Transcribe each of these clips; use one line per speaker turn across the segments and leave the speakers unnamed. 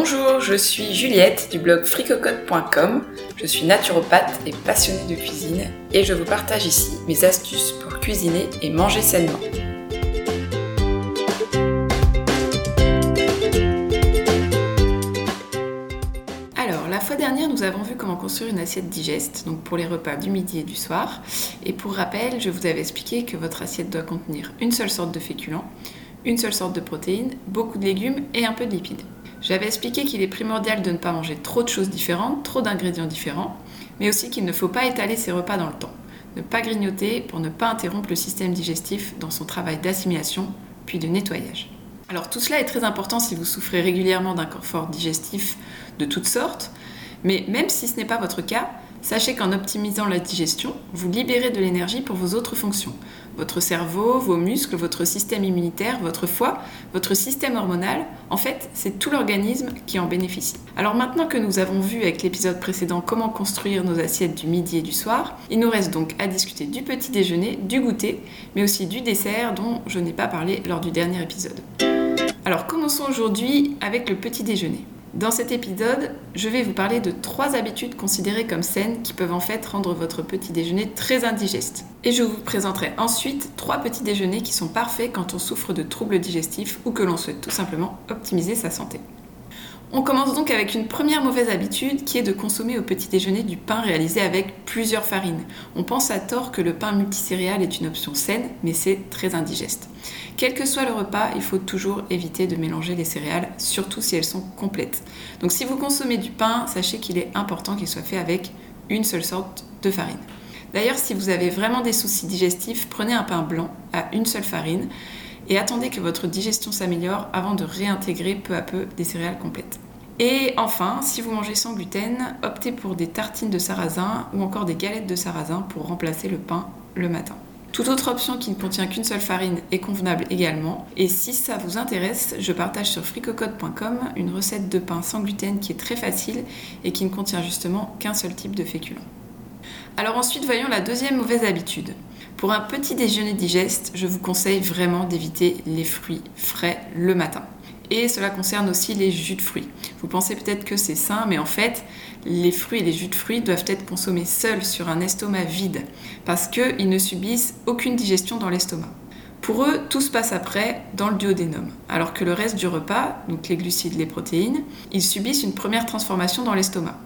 Bonjour, je suis Juliette du blog fricocote.com. Je suis naturopathe et passionnée de cuisine et je vous partage ici mes astuces pour cuisiner et manger sainement. Alors, la fois dernière, nous avons vu comment construire une assiette digeste, donc pour les repas du midi et du soir. Et pour rappel, je vous avais expliqué que votre assiette doit contenir une seule sorte de féculent, une seule sorte de protéines, beaucoup de légumes et un peu de lipides. J'avais expliqué qu'il est primordial de ne pas manger trop de choses différentes, trop d'ingrédients différents, mais aussi qu'il ne faut pas étaler ses repas dans le temps. Ne pas grignoter pour ne pas interrompre le système digestif dans son travail d'assimilation puis de nettoyage. Alors tout cela est très important si vous souffrez régulièrement d'un confort digestif de toutes sortes, mais même si ce n'est pas votre cas, Sachez qu'en optimisant la digestion, vous libérez de l'énergie pour vos autres fonctions. Votre cerveau, vos muscles, votre système immunitaire, votre foie, votre système hormonal, en fait, c'est tout l'organisme qui en bénéficie. Alors maintenant que nous avons vu avec l'épisode précédent comment construire nos assiettes du midi et du soir, il nous reste donc à discuter du petit déjeuner, du goûter, mais aussi du dessert dont je n'ai pas parlé lors du dernier épisode. Alors commençons aujourd'hui avec le petit déjeuner. Dans cet épisode, je vais vous parler de trois habitudes considérées comme saines qui peuvent en fait rendre votre petit déjeuner très indigeste. Et je vous présenterai ensuite trois petits déjeuners qui sont parfaits quand on souffre de troubles digestifs ou que l'on souhaite tout simplement optimiser sa santé. On commence donc avec une première mauvaise habitude qui est de consommer au petit déjeuner du pain réalisé avec plusieurs farines. On pense à tort que le pain multicéréal est une option saine, mais c'est très indigeste. Quel que soit le repas, il faut toujours éviter de mélanger les céréales, surtout si elles sont complètes. Donc si vous consommez du pain, sachez qu'il est important qu'il soit fait avec une seule sorte de farine. D'ailleurs, si vous avez vraiment des soucis digestifs, prenez un pain blanc à une seule farine et attendez que votre digestion s'améliore avant de réintégrer peu à peu des céréales complètes. Et enfin, si vous mangez sans gluten, optez pour des tartines de sarrasin ou encore des galettes de sarrasin pour remplacer le pain le matin. Toute autre option qui ne contient qu'une seule farine est convenable également. Et si ça vous intéresse, je partage sur fricocode.com une recette de pain sans gluten qui est très facile et qui ne contient justement qu'un seul type de féculent. Alors ensuite, voyons la deuxième mauvaise habitude. Pour un petit déjeuner digeste, je vous conseille vraiment d'éviter les fruits frais le matin. Et cela concerne aussi les jus de fruits. Vous pensez peut-être que c'est sain, mais en fait, les fruits et les jus de fruits doivent être consommés seuls sur un estomac vide, parce qu'ils ne subissent aucune digestion dans l'estomac. Pour eux, tout se passe après dans le duodénum, alors que le reste du repas, donc les glucides, les protéines, ils subissent une première transformation dans l'estomac.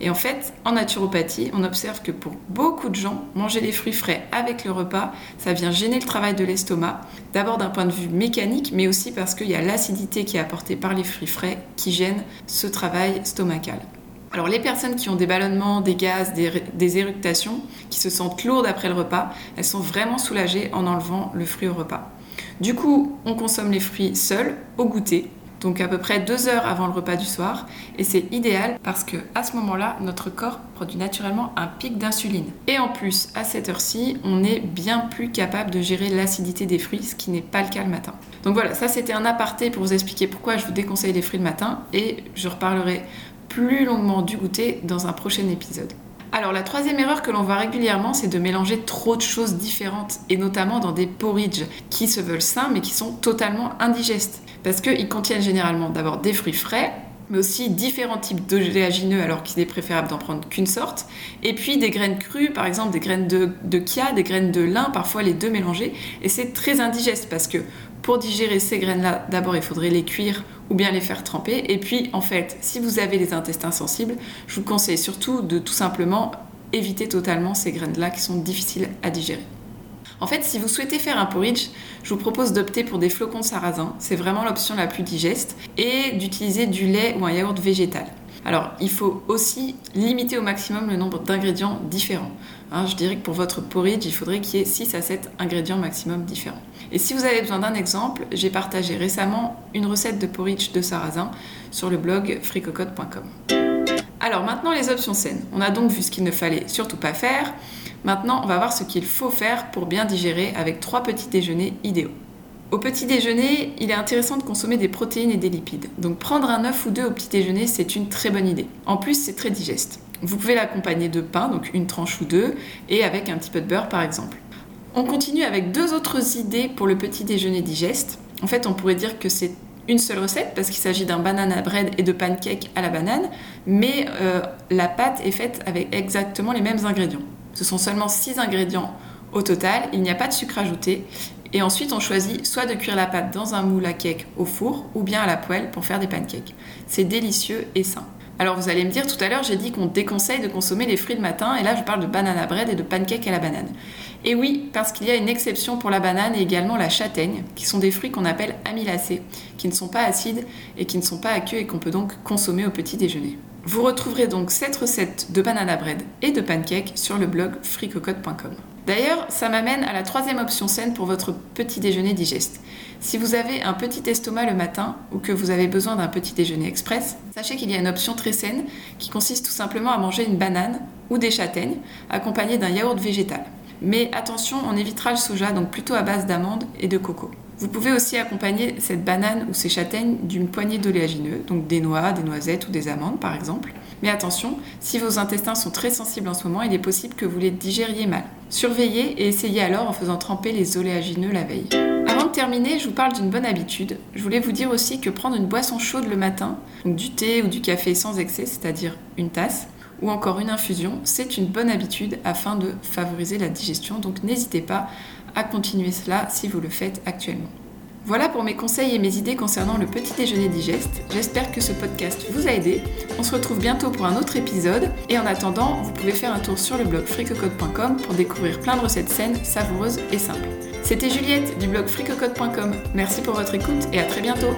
Et en fait, en naturopathie, on observe que pour beaucoup de gens, manger des fruits frais avec le repas, ça vient gêner le travail de l'estomac, d'abord d'un point de vue mécanique, mais aussi parce qu'il y a l'acidité qui est apportée par les fruits frais qui gêne ce travail stomacal. Alors les personnes qui ont des ballonnements, des gaz, des, des, éructations, qui se sentent lourdes après le repas, elles sont vraiment soulagées en enlevant le fruit au repas. Du coup, on consomme les fruits seuls, au goûter, donc à peu près deux heures avant le repas du soir. Et c'est idéal parce que à ce moment-là, notre corps produit naturellement un pic d'insuline. Et en plus, à cette heure-ci, on est bien plus capable de gérer l'acidité des fruits, ce qui n'est pas le cas le matin. Donc voilà, ça c'était un aparté pour vous expliquer pourquoi je vous déconseille les fruits le matin et je reparlerai plus longuement du goûter dans un prochain épisode. Alors la troisième erreur que l'on voit régulièrement, c'est de mélanger trop de choses différentes, et notamment dans des porridge qui se veulent sains mais qui sont totalement indigestes. Parce qu'ils contiennent généralement d'abord des fruits frais, mais aussi différents types d'oléagineux alors qu'il est préférable d'en prendre qu'une sorte, et puis des graines crues, par exemple des graines de, de chia, des graines de lin, parfois les deux mélangés, et c'est très indigeste parce que pour digérer ces graines-là, d'abord il faudrait les cuire ou bien les faire tremper. Et puis en fait, si vous avez les intestins sensibles, je vous conseille surtout de tout simplement éviter totalement ces graines-là qui sont difficiles à digérer. En fait, si vous souhaitez faire un porridge, je vous propose d'opter pour des flocons de sarrasin, c'est vraiment l'option la plus digeste, et d'utiliser du lait ou un yaourt végétal. Alors, il faut aussi limiter au maximum le nombre d'ingrédients différents. Hein, je dirais que pour votre porridge, il faudrait qu'il y ait 6 à 7 ingrédients maximum différents. Et si vous avez besoin d'un exemple, j'ai partagé récemment une recette de porridge de sarrasin sur le blog fricocote.com. Alors maintenant les options saines. On a donc vu ce qu'il ne fallait surtout pas faire. Maintenant on va voir ce qu'il faut faire pour bien digérer avec trois petits déjeuners idéaux. Au petit déjeuner, il est intéressant de consommer des protéines et des lipides. Donc prendre un œuf ou deux au petit déjeuner, c'est une très bonne idée. En plus, c'est très digeste. Vous pouvez l'accompagner de pain, donc une tranche ou deux, et avec un petit peu de beurre par exemple. On continue avec deux autres idées pour le petit déjeuner digeste. En fait, on pourrait dire que c'est une seule recette parce qu'il s'agit d'un banana bread et de pancake à la banane, mais euh, la pâte est faite avec exactement les mêmes ingrédients. Ce sont seulement 6 ingrédients au total, il n'y a pas de sucre ajouté. Et ensuite, on choisit soit de cuire la pâte dans un moule à cake au four ou bien à la poêle pour faire des pancakes. C'est délicieux et sain. Alors vous allez me dire, tout à l'heure j'ai dit qu'on déconseille de consommer les fruits le matin, et là je parle de banana bread et de pancake à la banane. Et oui, parce qu'il y a une exception pour la banane et également la châtaigne, qui sont des fruits qu'on appelle amylacés, qui ne sont pas acides et qui ne sont pas aqueux et qu'on peut donc consommer au petit déjeuner. Vous retrouverez donc cette recette de banana bread et de pancake sur le blog freecocotte.com. D'ailleurs, ça m'amène à la troisième option saine pour votre petit déjeuner digeste. Si vous avez un petit estomac le matin ou que vous avez besoin d'un petit déjeuner express, sachez qu'il y a une option très saine qui consiste tout simplement à manger une banane ou des châtaignes accompagnées d'un yaourt végétal. Mais attention, on évitera le soja, donc plutôt à base d'amandes et de coco. Vous pouvez aussi accompagner cette banane ou ces châtaignes d'une poignée d'oléagineux, donc des noix, des noisettes ou des amandes par exemple. Mais attention, si vos intestins sont très sensibles en ce moment, il est possible que vous les digériez mal. Surveillez et essayez alors en faisant tremper les oléagineux la veille. Avant de terminer, je vous parle d'une bonne habitude. Je voulais vous dire aussi que prendre une boisson chaude le matin, donc du thé ou du café sans excès, c'est-à-dire une tasse, ou encore une infusion, c'est une bonne habitude afin de favoriser la digestion. Donc n'hésitez pas à continuer cela si vous le faites actuellement. Voilà pour mes conseils et mes idées concernant le petit déjeuner digeste. J'espère que ce podcast vous a aidé. On se retrouve bientôt pour un autre épisode. Et en attendant, vous pouvez faire un tour sur le blog fricocode.com pour découvrir plein de recettes saines, savoureuses et simples. C'était Juliette du blog fricocode.com. Merci pour votre écoute et à très bientôt.